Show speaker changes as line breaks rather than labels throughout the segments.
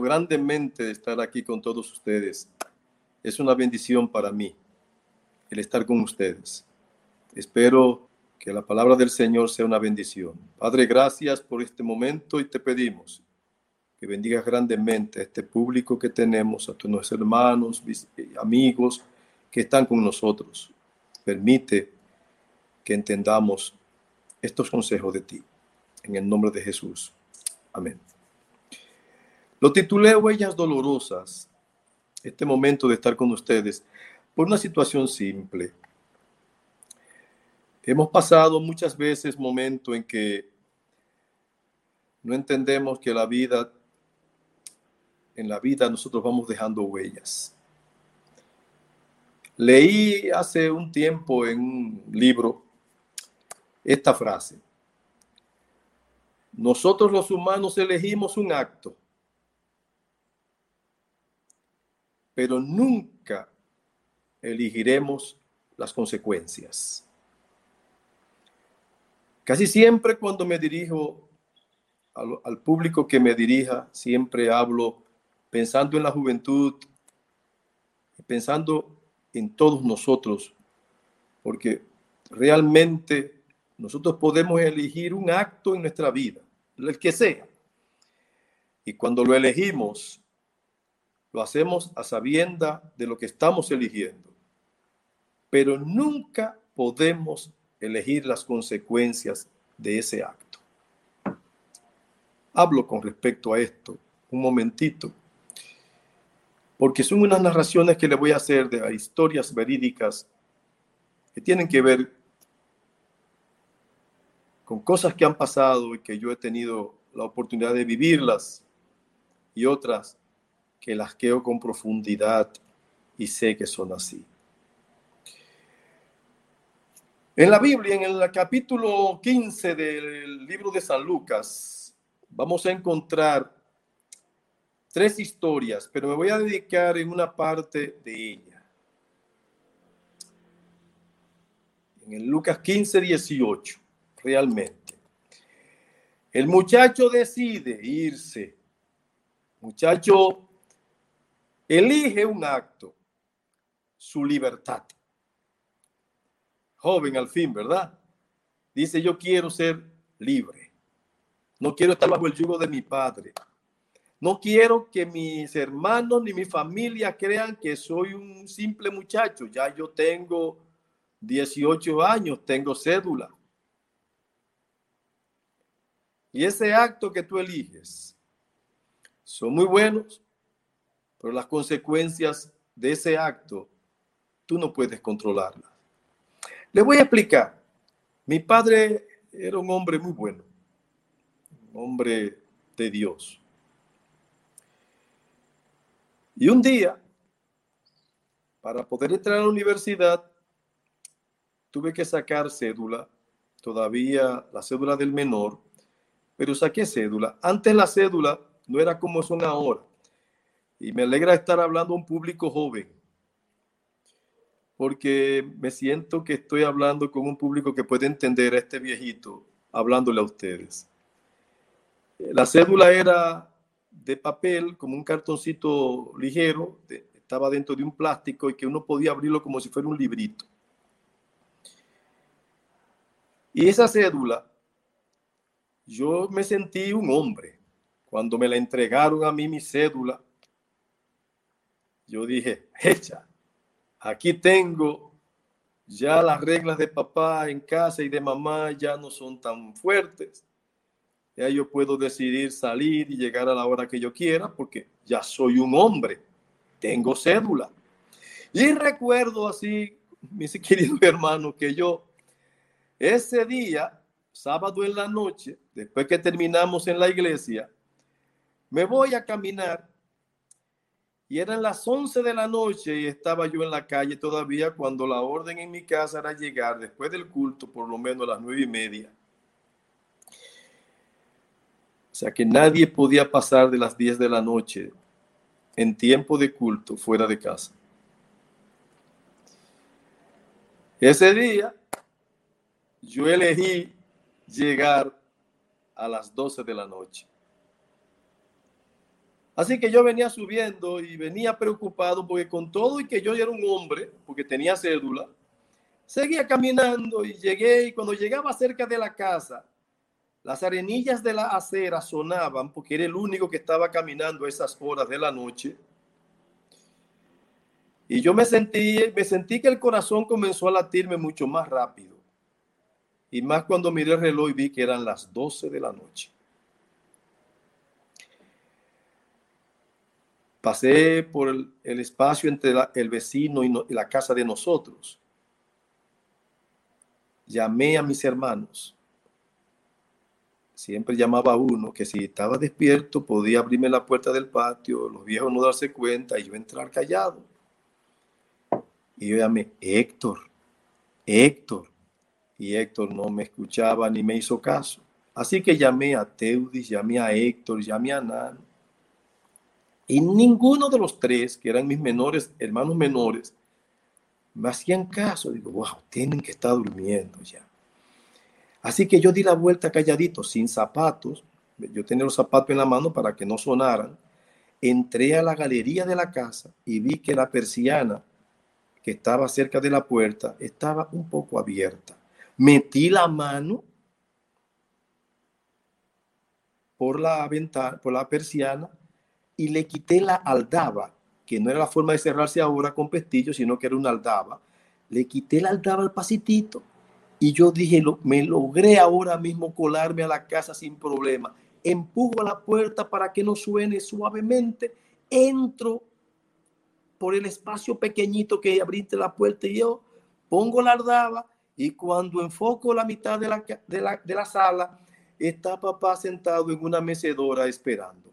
grandemente de estar aquí con todos ustedes. Es una bendición para mí el estar con ustedes. Espero que la palabra del Señor sea una bendición. Padre, gracias por este momento y te pedimos que bendigas grandemente a este público que tenemos, a tus hermanos, amigos que están con nosotros. Permite que entendamos estos consejos de ti. En el nombre de Jesús. Amén. Lo titulé Huellas Dolorosas, este momento de estar con ustedes, por una situación simple. Hemos pasado muchas veces momentos en que no entendemos que la vida, en la vida nosotros vamos dejando huellas. Leí hace un tiempo en un libro esta frase. Nosotros los humanos elegimos un acto, pero nunca elegiremos las consecuencias. Casi siempre cuando me dirijo al, público que me dirija, siempre hablo pensando en la juventud, pensando en todos nosotros, porque realmente nosotros podemos elegir un acto en nuestra vida, el que sea. Y cuando lo elegimos, lo hacemos a sabienda de lo que estamos eligiendo. Pero nunca podemos elegir las consecuencias de ese acto. Hablo con respecto a esto un momentito, porque son unas narraciones que le voy a hacer de historias verídicas que tienen que ver con cosas que han pasado y que yo he tenido la oportunidad de vivirlas y otras que las queo con profundidad y sé que son así. En la Biblia, en el capítulo 15 del libro de San Lucas, vamos a encontrar tres historias, pero me voy a dedicar en una parte de ella. En el Lucas 15, 18 realmente. El muchacho decide irse. Muchacho elige un acto, su libertad. Joven al fin, ¿verdad? Dice, yo quiero ser libre. No quiero estar bajo el yugo de mi padre. No quiero que mis hermanos ni mi familia crean que soy un simple muchacho. Ya yo tengo 18 años, tengo cédula. Y ese acto que tú eliges son muy buenos, pero las consecuencias de ese acto tú no puedes controlarlas. Le voy a explicar. Mi padre era un hombre muy bueno, un hombre de Dios. Y un día, para poder entrar a la universidad, tuve que sacar cédula, todavía la cédula del menor, pero saqué cédula. Antes la cédula no era como son ahora. Y me alegra estar hablando a un público joven, porque me siento que estoy hablando con un público que puede entender a este viejito hablándole a ustedes. La cédula era de papel, como un cartoncito ligero, estaba dentro de un plástico y que uno podía abrirlo como si fuera un librito. Y esa cédula yo me sentí un hombre. Cuando me la entregaron a mí mi cédula, yo dije, hecha, aquí tengo ya las reglas de papá en casa y de mamá ya no son tan fuertes. Ya yo puedo decidir salir y llegar a la hora que yo quiera porque ya soy un hombre, tengo cédula. Y recuerdo así, mis queridos hermanos, que yo ese día sábado en la noche, después que terminamos en la iglesia, me voy a caminar y eran las 11 de la noche y estaba yo en la calle todavía cuando la orden en mi casa era llegar después del culto, por lo menos a las nueve y media. O sea que nadie podía pasar de las 10 de la noche en tiempo de culto fuera de casa. Ese día yo elegí llegar a las 12 de la noche. Así que yo venía subiendo y venía preocupado porque con todo y que yo era un hombre, porque tenía cédula, seguía caminando y llegué y cuando llegaba cerca de la casa, las arenillas de la acera sonaban porque era el único que estaba caminando a esas horas de la noche. Y yo me sentí, me sentí que el corazón comenzó a latirme mucho más rápido. Y más cuando miré el reloj y vi que eran las 12 de la noche. Pasé por el, espacio entre el vecino y, y la casa de nosotros. Llamé a mis hermanos. Siempre llamaba a uno que si estaba despierto podía abrirme la puerta del patio, los viejos no darse cuenta y yo entrar callado. Y yo llamé, Héctor, Héctor. Y Héctor no me escuchaba ni me hizo caso. Así que llamé a Teudis, llamé a Héctor, llamé a Nano. Y ninguno de los tres, que eran mis menores, hermanos menores, me hacían caso. Digo, wow, tienen que estar durmiendo ya. Así que yo di la vuelta calladito, sin zapatos. Yo tenía los zapatos en la mano para que no sonaran. Entré a la galería de la casa y vi que la persiana que estaba cerca de la puerta estaba un poco abierta. Metí la mano por la ventana, por la persiana y le quité la aldaba, que no era la forma de cerrarse ahora con pestillo, sino que era una aldaba. Le quité la aldaba al pasitito y yo dije, me logré ahora mismo colarme a la casa sin problema. Empujo la puerta para que no suene suavemente. Entro por el espacio pequeñito que abriste la puerta y yo pongo la aldaba y cuando enfoco la mitad de la, de la, de la sala, está papá sentado en una mecedora esperando.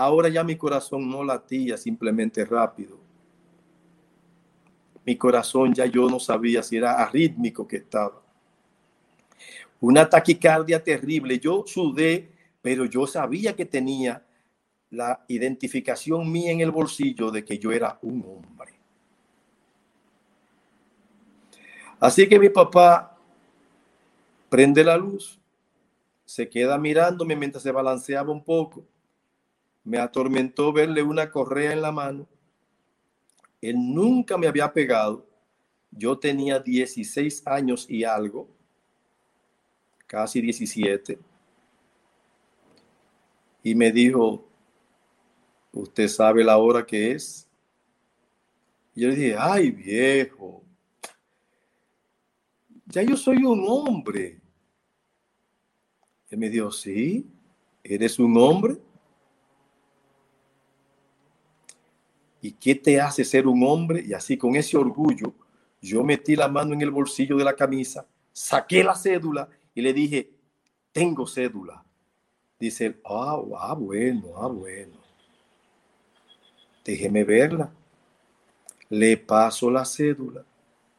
Ahora ya mi corazón no latía simplemente rápido. Mi corazón ya yo no sabía si era arrítmico que estaba. Una taquicardia terrible. Yo sudé, pero yo sabía que tenía la identificación mía en el bolsillo de que yo era un hombre. Así que mi papá prende la luz, se queda mirándome mientras se balanceaba un poco me atormentó verle una correa en la mano. Él nunca me había pegado. Yo tenía 16 años y algo, casi 17. Y me dijo, ¿usted sabe la hora que es? Y yo le dije, ay viejo, ya yo soy un hombre. Él me dijo, sí, eres un hombre. ¿Y qué te hace ser un hombre? Y así con ese orgullo, yo metí la mano en el bolsillo de la camisa, saqué la cédula y le dije, tengo cédula. Dice él, ah, ah, bueno, ah, bueno. Déjeme verla. Le paso la cédula,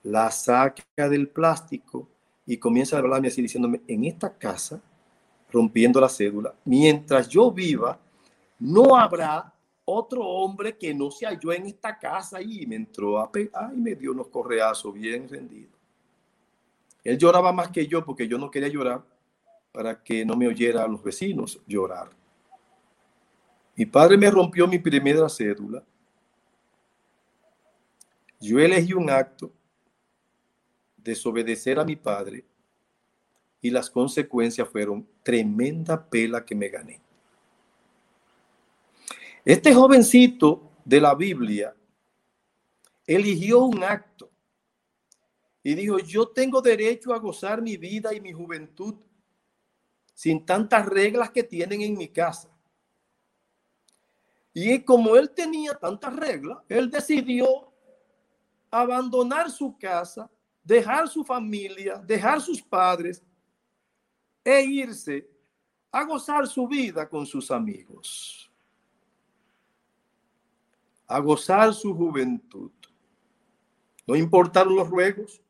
la saca del plástico y comienza a hablarme así diciéndome, en esta casa, rompiendo la cédula, mientras yo viva, no habrá otro hombre que no se halló en esta casa y me entró a pegar y me dio unos correazos bien rendidos. Él lloraba más que yo porque yo no quería llorar para que no me oyera a los vecinos llorar. Mi padre me rompió mi primera cédula. Yo elegí un acto, desobedecer a mi padre, y las consecuencias fueron tremenda pela que me gané. Este jovencito de la Biblia eligió un acto y dijo, yo tengo derecho a gozar mi vida y mi juventud sin tantas reglas que tienen en mi casa. Y como él tenía tantas reglas, él decidió abandonar su casa, dejar su familia, dejar sus padres e irse a gozar su vida con sus amigos a gozar su juventud. No importaron los ruegos,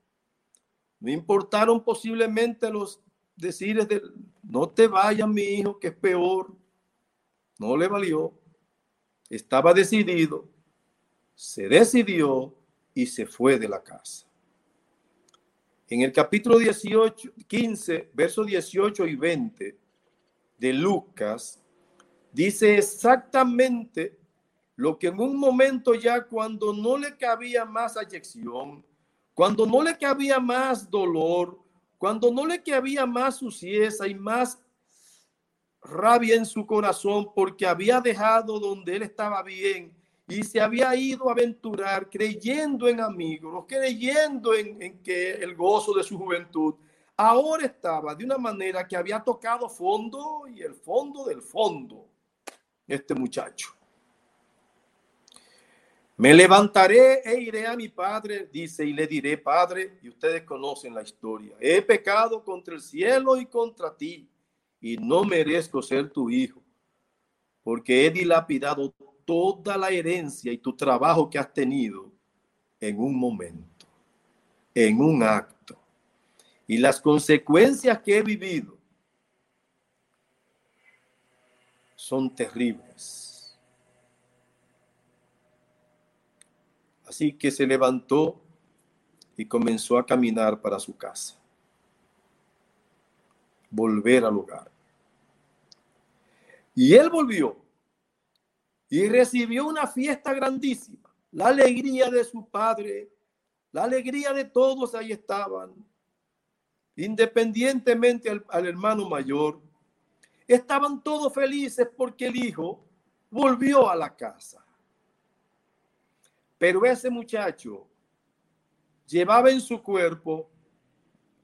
no importaron posiblemente los decires de no te vayas mi hijo, que es peor. No le valió. Estaba decidido, se decidió y se fue de la casa. En el capítulo 18, 15, versos 18 y 20 de Lucas, dice exactamente lo que en un momento ya cuando no le cabía más ayección, cuando no le cabía más dolor, cuando no le cabía más suciedad y más rabia en su corazón porque había dejado donde él estaba bien y se había ido a aventurar creyendo en amigos, creyendo en, en que el gozo de su juventud, ahora estaba de una manera que había tocado fondo y el fondo del fondo, este muchacho. Me levantaré e iré a mi padre, dice, y le diré, Padre, y ustedes conocen la historia, he pecado contra el cielo y contra ti, y no merezco ser tu hijo, porque he dilapidado toda la herencia y tu trabajo que has tenido en un momento, en un acto, y las consecuencias que he vivido son terribles Así que se levantó y comenzó a caminar para su casa. Volver al hogar. Y él volvió y recibió una fiesta grandísima. La alegría de su padre, la alegría de todos ahí estaban. Independientemente al, al hermano mayor, estaban todos felices porque el hijo volvió a la casa. Pero ese muchacho llevaba en su cuerpo,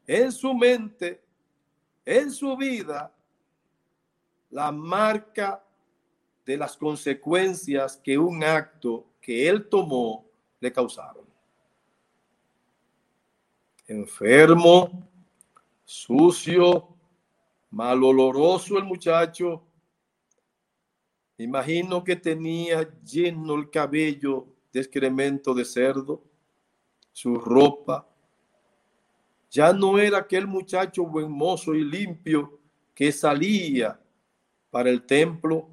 en su mente, en su vida, la marca de las consecuencias que un acto que él tomó le causaron. Enfermo, sucio, maloloroso el muchacho. Imagino que tenía lleno el cabello de excremento de cerdo, su ropa. Ya no era aquel muchacho buen mozo y limpio que salía para el templo.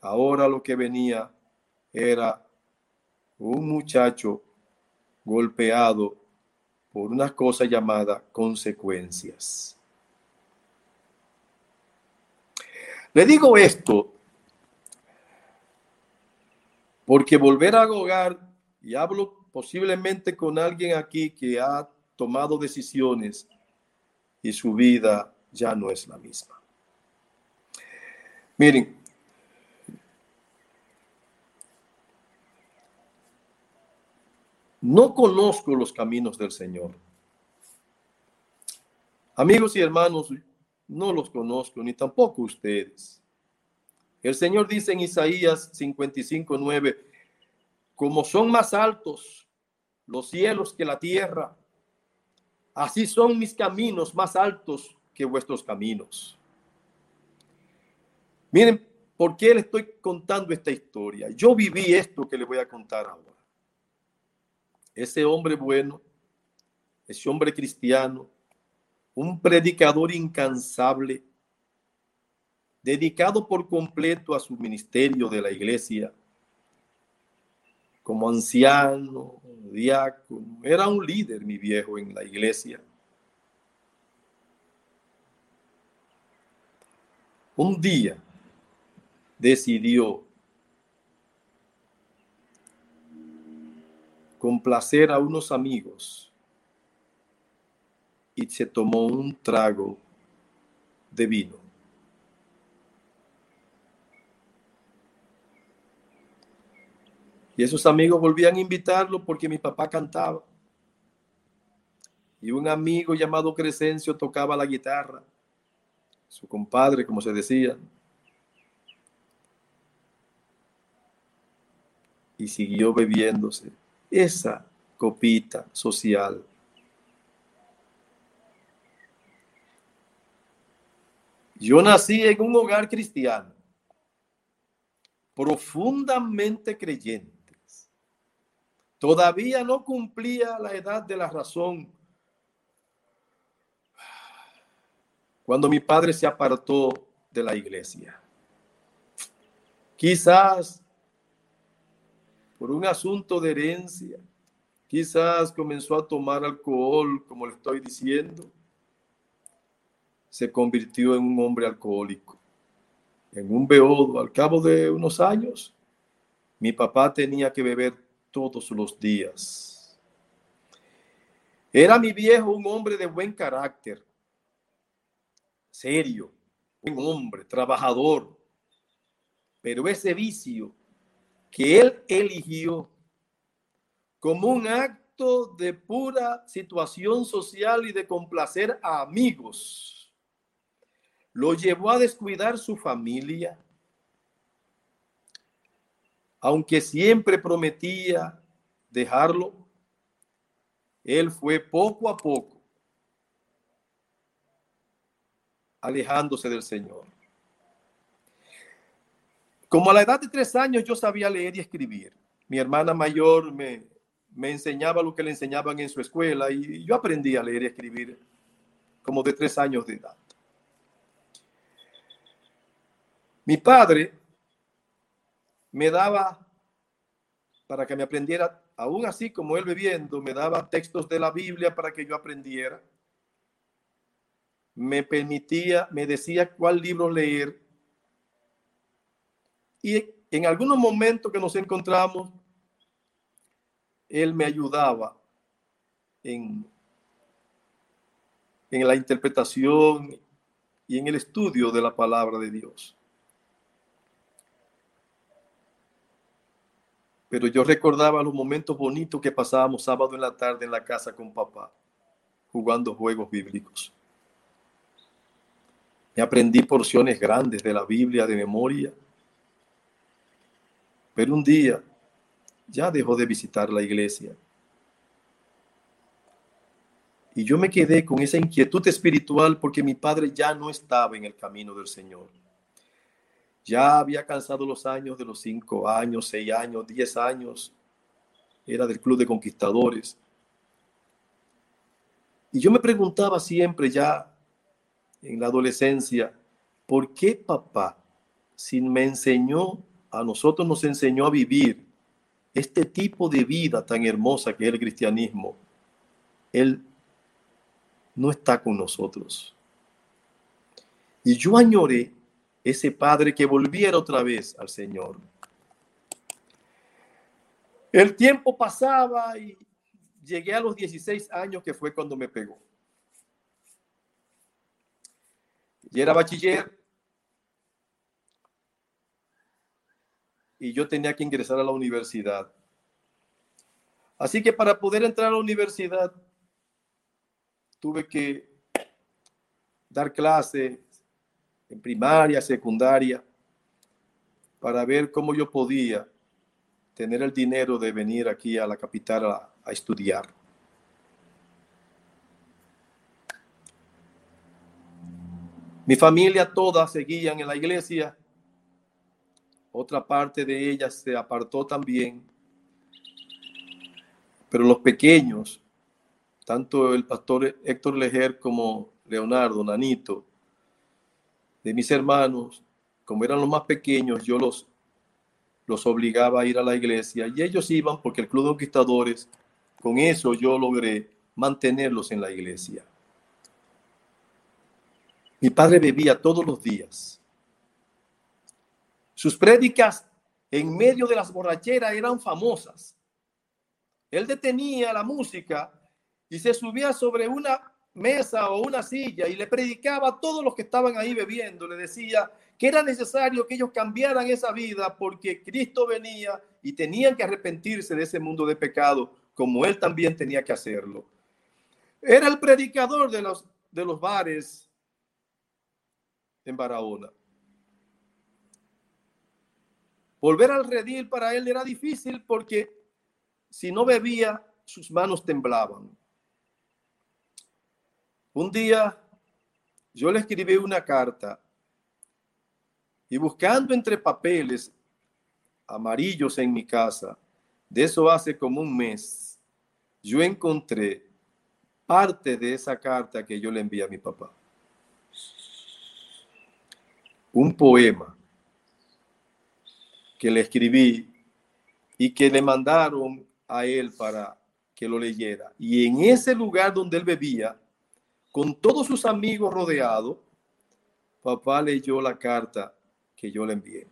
Ahora lo que venía era un muchacho golpeado por una cosa llamada consecuencias. Le digo esto porque volver a hogar, y hablo posiblemente con alguien aquí que ha tomado decisiones y su vida ya no es la misma. Miren, no conozco los caminos del Señor. Amigos y hermanos, no los conozco, ni tampoco ustedes. El Señor dice en Isaías 55, 9, como son más altos los cielos que la tierra, así son mis caminos más altos que vuestros caminos. Miren, ¿por qué le estoy contando esta historia? Yo viví esto que le voy a contar ahora. Ese hombre bueno, ese hombre cristiano, un predicador incansable, dedicado por completo a su ministerio de la iglesia, como anciano, diácono, era un líder, mi viejo, en la iglesia. Un día decidió complacer a unos amigos y se tomó un trago de vino. Y esos amigos volvían a invitarlo porque mi papá cantaba. Y un amigo llamado Crescencio tocaba la guitarra. Su compadre, como se decía. Y siguió bebiéndose esa copita social. Yo nací en un hogar cristiano, profundamente creyente. Todavía no cumplía la edad de la razón. Cuando mi padre se apartó de la iglesia. Quizás por un asunto de herencia, quizás comenzó a tomar alcohol, como le estoy diciendo, se convirtió en un hombre alcohólico. en un beodo al cabo de unos años, mi papá tenía que beber todos los días. Era mi viejo un hombre de buen carácter, serio, un hombre, trabajador, pero ese vicio que él eligió como un acto de pura situación social y de complacer a amigos, lo llevó a descuidar su familia, aunque siempre prometía dejarlo, él fue poco a poco alejándose del Señor. Como a la edad de tres años yo sabía leer y escribir. Mi hermana mayor me, me enseñaba lo que le enseñaban en su escuela y yo aprendí a leer y escribir como de tres años de edad. Mi padre me daba, para que me aprendiera, aún así como él bebiendo, me daba textos de la Biblia para que yo aprendiera. Me permitía, me decía cuál libro leer. Y en algunos momentos que nos encontramos, él me ayudaba en, en la interpretación y en el estudio de la palabra de Dios. Pero yo recordaba los momentos bonitos que pasábamos sábado en la tarde en la casa con papá, jugando juegos bíblicos. Me aprendí porciones grandes de la Biblia de memoria. Pero un día ya dejó de visitar la iglesia. Y yo me quedé con esa inquietud espiritual porque mi padre ya no estaba en el camino del Señor. Ya había cansado los años de los cinco años, seis años, diez años. Era del club de conquistadores. Y yo me preguntaba siempre ya en la adolescencia, ¿por qué papá, si me enseñó, a nosotros nos enseñó a vivir este tipo de vida tan hermosa que es el cristianismo, Él no está con nosotros. Y yo añoré ese padre que volviera otra vez al Señor. El tiempo pasaba y llegué a los 16 años que fue cuando me pegó. Y era bachiller. Y yo tenía que ingresar a la universidad. Así que para poder entrar a la universidad tuve que dar clase en primaria, secundaria, para ver cómo yo podía tener el dinero de venir aquí a la capital a, estudiar. Mi familia toda seguían en la iglesia. Otra parte de ellas se apartó también. Pero los pequeños, tanto el pastor Héctor Lejer como Leonardo, Nanito, de mis hermanos, como eran los más pequeños, yo los, los obligaba a ir a la iglesia y ellos iban porque el Club de Conquistadores, con eso yo logré mantenerlos en la iglesia. Mi padre bebía todos los días. Sus prédicas en medio de las borracheras eran famosas. Él detenía la música y se subía sobre una mesa o una silla y le predicaba a todos los que estaban ahí bebiendo, le decía que era necesario que ellos cambiaran esa vida porque Cristo venía y tenían que arrepentirse de ese mundo de pecado como él también tenía que hacerlo. Era el predicador de los, de los bares en Barahona. Volver al redil para él era difícil porque si no bebía, sus manos temblaban. Un día yo le escribí una carta y buscando entre papeles amarillos en mi casa, de eso hace como un mes, yo encontré parte de esa carta que yo le envié a mi papá. Un poema que le escribí y que le mandaron a él para que lo leyera. Y en ese lugar donde él bebía, con todos sus amigos rodeados, papá leyó la carta que yo le envié.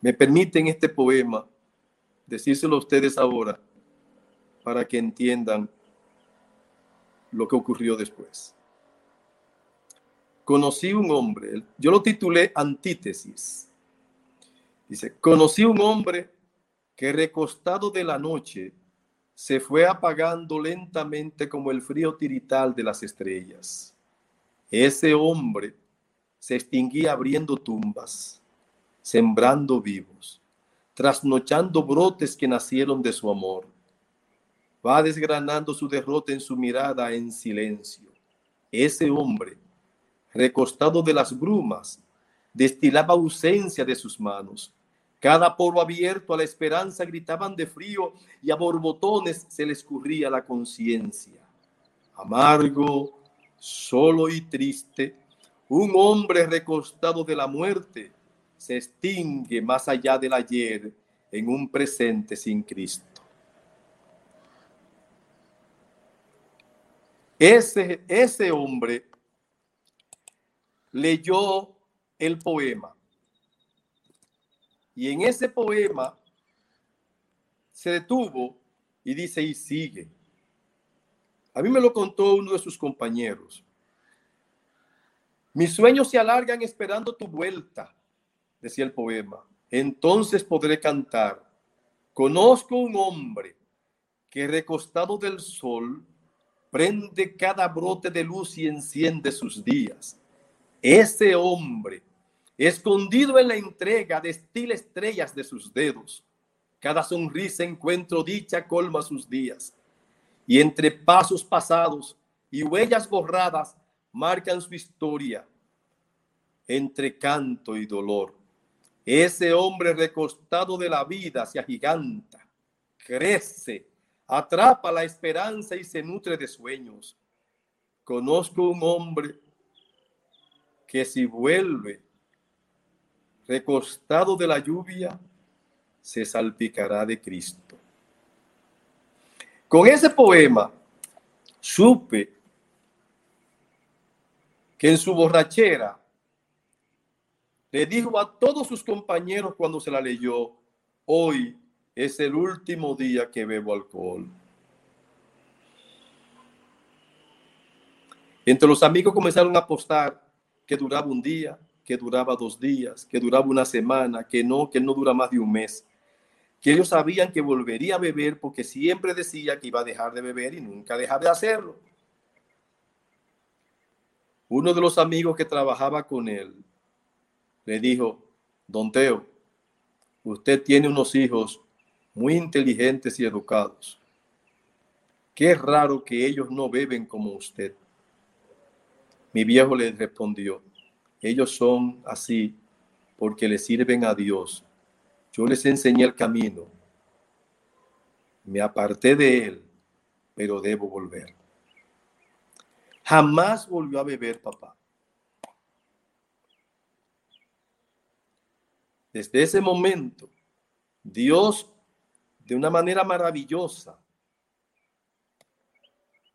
Me permiten este poema decírselo a ustedes ahora para que entiendan lo que ocurrió después. Conocí un hombre, yo lo titulé Antítesis. Dice, conocí un hombre que recostado de la noche se fue apagando lentamente como el frío tirital de las estrellas. Ese hombre se extinguía abriendo tumbas, sembrando vivos, trasnochando brotes que nacieron de su amor. Va desgranando su derrota en su mirada en silencio. Ese hombre, recostado de las brumas, destilaba ausencia de sus manos. Cada poro abierto a la esperanza gritaban de frío y a borbotones se le escurría la conciencia. Amargo, solo y triste, un hombre recostado de la muerte se extingue más allá del ayer en un presente sin Cristo. Ese, ese hombre leyó el poema y en ese poema se detuvo y dice y sigue. A mí me lo contó uno de sus compañeros. Mis sueños se alargan esperando tu vuelta, decía el poema. Entonces podré cantar. Conozco un hombre que recostado del sol prende cada brote de luz y enciende sus días. Ese hombre, escondido en la entrega, destila estrellas de sus dedos. Cada sonrisa encuentro dicha colma sus días. Y entre pasos pasados y huellas borradas, marcan su historia entre canto y dolor. Ese hombre recostado de la vida se agiganta, crece, atrapa la esperanza y se nutre de sueños. Conozco un hombre que si vuelve recostado de la lluvia, se salpicará de Cristo. Con ese poema supe que en su borrachera le dijo a todos sus compañeros cuando se la leyó, hoy es el último día que bebo alcohol. Entre los amigos comenzaron a apostar que duraba un día, que duraba dos días, que duraba una semana, que no, que no dura más de un mes. Que ellos sabían que volvería a beber porque siempre decía que iba a dejar de beber y nunca dejaba de hacerlo. Uno de los amigos que trabajaba con él le dijo, Don Teo, usted tiene unos hijos muy inteligentes y educados. Qué raro que ellos no beben como usted. Mi viejo le respondió, ellos son así porque le sirven a Dios. Yo les enseñé el camino. Me aparté de él, pero debo volver. Jamás volvió a beber, papá. Desde ese momento, Dios, de una manera maravillosa,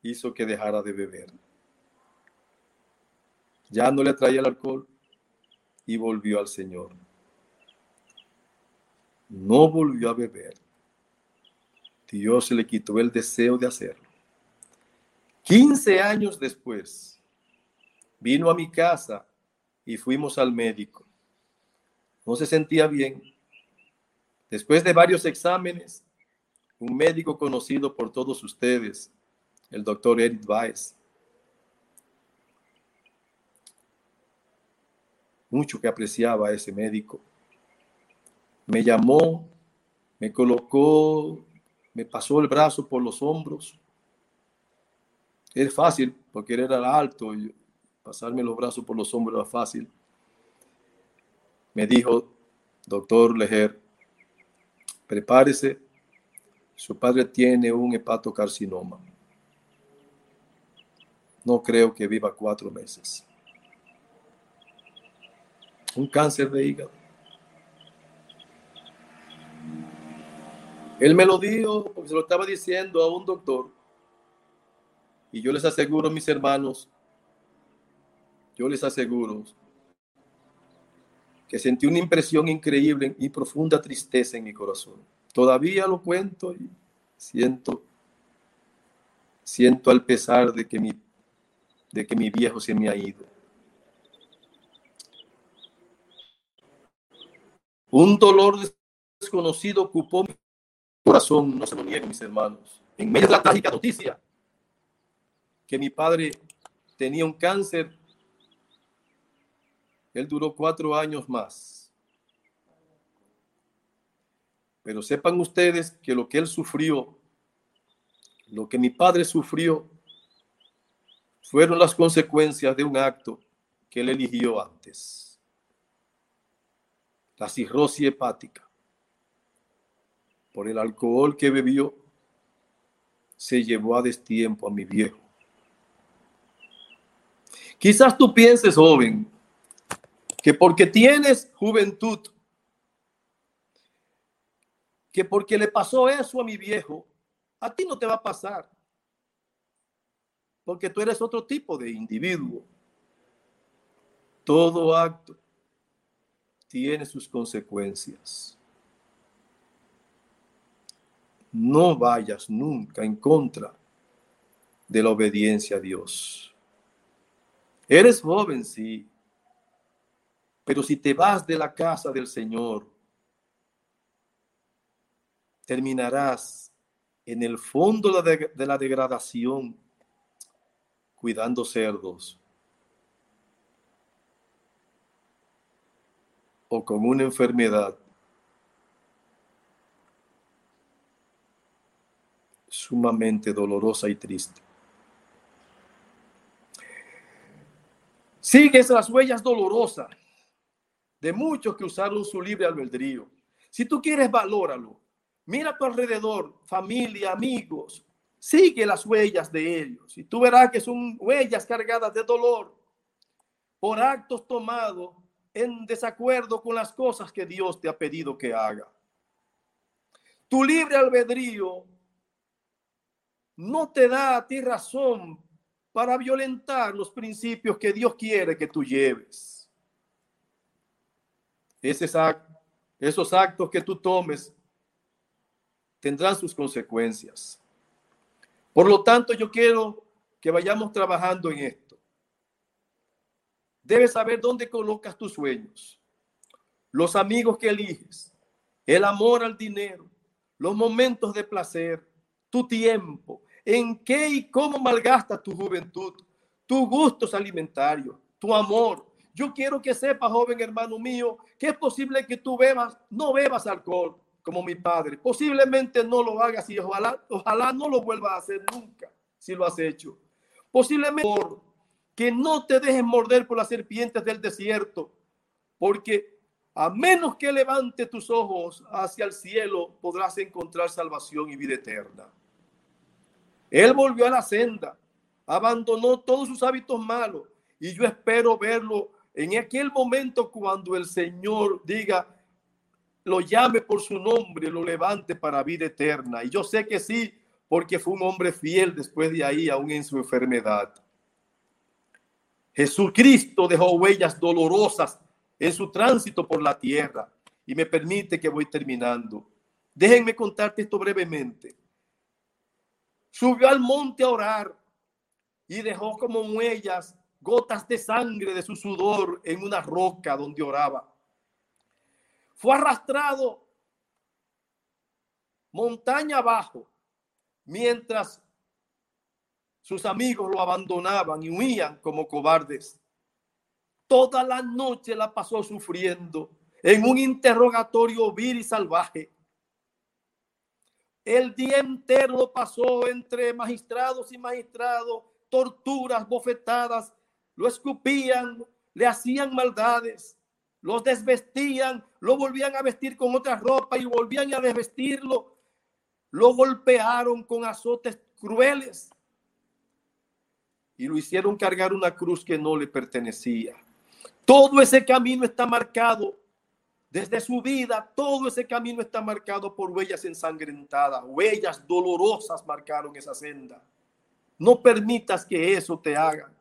hizo que dejara de beber ya no le traía el alcohol y volvió al Señor. No volvió a beber. Dios le quitó el deseo de hacerlo. 15 años después, vino a mi casa y fuimos al médico. No se sentía bien. Después de varios exámenes, un médico conocido por todos ustedes, el doctor Eric Weiss, mucho que apreciaba a ese médico. Me llamó, me colocó, me pasó el brazo por los hombros. Es fácil, porque él era alto y pasarme los brazos por los hombros era fácil. Me dijo, doctor Lejer, prepárese, su padre tiene un hepatocarcinoma. No creo que viva cuatro meses un cáncer de hígado. Él me lo dijo porque se lo estaba diciendo a un doctor. Y yo les aseguro, mis hermanos, yo les aseguro que sentí una impresión increíble y profunda tristeza en mi corazón. Todavía lo cuento y siento, siento al pesar de que mi, de que mi viejo se me ha ido. Un dolor desconocido ocupó mi corazón, no se lo niego, mis hermanos. En medio de la trágica noticia que mi padre tenía un cáncer, él duró cuatro años más. Pero sepan ustedes que lo que él sufrió, lo que mi padre sufrió, fueron las consecuencias de un acto que él eligió antes la cirrosis hepática, por el alcohol que bebió, se llevó a destiempo a mi viejo. Quizás tú pienses, joven, que porque tienes juventud, que porque le pasó eso a mi viejo, a ti no te va a pasar. Porque tú eres otro tipo de individuo. Todo acto tiene sus consecuencias. No vayas nunca en contra de la obediencia a Dios. Eres joven, sí, pero si te vas de la casa del Señor, terminarás en el fondo de la degradación cuidando cerdos o con una enfermedad sumamente dolorosa y triste. Sigues las huellas dolorosas de muchos que usaron su libre albedrío. Si tú quieres, valóralo. Mira a tu alrededor, familia, amigos. Sigue las huellas de ellos y tú verás que son huellas cargadas de dolor por actos tomados en desacuerdo con las cosas que Dios te ha pedido que haga. Tu libre albedrío no te da a ti razón para violentar los principios que Dios quiere que tú lleves. esos actos que tú tomes tendrán sus consecuencias. Por lo tanto, yo quiero que vayamos trabajando en esto. Debes saber dónde colocas tus sueños, los amigos que eliges, el amor al dinero, los momentos de placer, tu tiempo, en qué y cómo malgastas tu juventud, tus gustos alimentarios, tu amor. Yo quiero que sepas, joven hermano mío, que es posible que tú bebas, no bebas alcohol como mi padre. Posiblemente no lo hagas y ojalá, ojalá no lo vuelvas a hacer nunca si lo has hecho. Posiblemente que no te dejes morder por las serpientes del desierto, porque a menos que levante tus ojos hacia el cielo, podrás encontrar salvación y vida eterna. Él volvió a la senda, abandonó todos sus hábitos malos, y yo espero verlo en aquel momento cuando el Señor diga, lo llame por su nombre, lo levante para vida eterna. Y yo sé que sí, porque fue un hombre fiel después de ahí, aún en su enfermedad. Jesucristo dejó huellas dolorosas en su tránsito por la tierra. Y me permite que voy terminando. Déjenme contarte esto brevemente. Subió al monte a orar y dejó como huellas gotas de sangre de su sudor en una roca donde oraba. Fue arrastrado montaña abajo mientras sus amigos lo abandonaban y huían como cobardes. Toda la noche la pasó sufriendo en un interrogatorio vil y salvaje. El día entero lo pasó entre magistrados y magistrados, torturas, bofetadas, lo escupían, le hacían maldades, los desvestían, lo volvían a vestir con otra ropa y volvían a desvestirlo. Lo golpearon con azotes crueles y lo hicieron cargar una cruz que no le pertenecía. Todo ese camino está marcado desde su vida, todo ese camino está marcado por huellas ensangrentadas, huellas dolorosas marcaron esa senda. No permitas que eso te haga.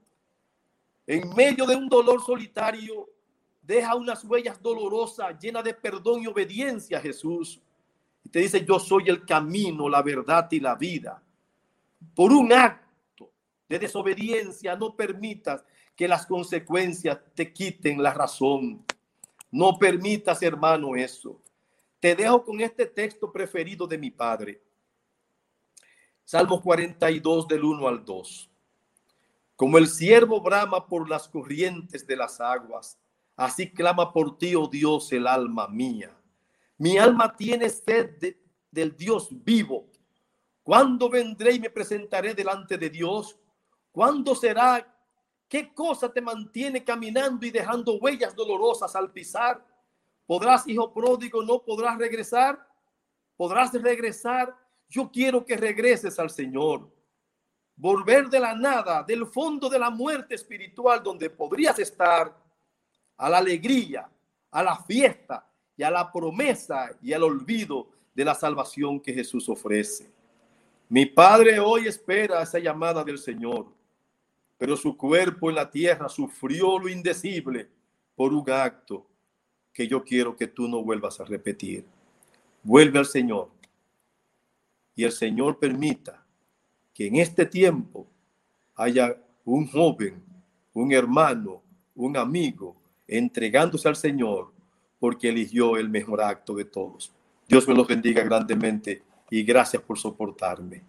En medio de un dolor solitario, deja unas huellas dolorosas, llenas de perdón y obediencia a Jesús. Te dice, yo soy el camino, la verdad y la vida. Por un acto de desobediencia, no permitas que las consecuencias te quiten la razón. No permitas, hermano, eso. Te dejo con este texto preferido de mi padre. Salmo 42 del 1 al 2. Como el siervo brama por las corrientes de las aguas, así clama por ti, oh Dios, el alma mía. Mi alma tiene sed del Dios vivo. ¿Cuándo vendré y me presentaré delante de Dios? ¿Cuándo será? ¿Qué cosa te mantiene caminando y dejando huellas dolorosas al pisar? ¿Podrás, hijo pródigo, no podrás regresar? ¿Podrás regresar? Yo quiero que regreses al Señor. Volver de la nada, del fondo de la muerte espiritual donde podrías estar, a la alegría, a la fiesta y a la promesa y al olvido de la salvación que Jesús ofrece. Mi padre hoy espera esa llamada del Señor, pero su cuerpo en la tierra sufrió lo indecible por un acto que yo quiero que tú no vuelvas a repetir. Vuelve al Señor y el Señor permita que en este tiempo haya un joven, un hermano, un amigo entregándose al Señor porque eligió el mejor acto de todos. Dios me los bendiga grandemente y gracias por soportarme.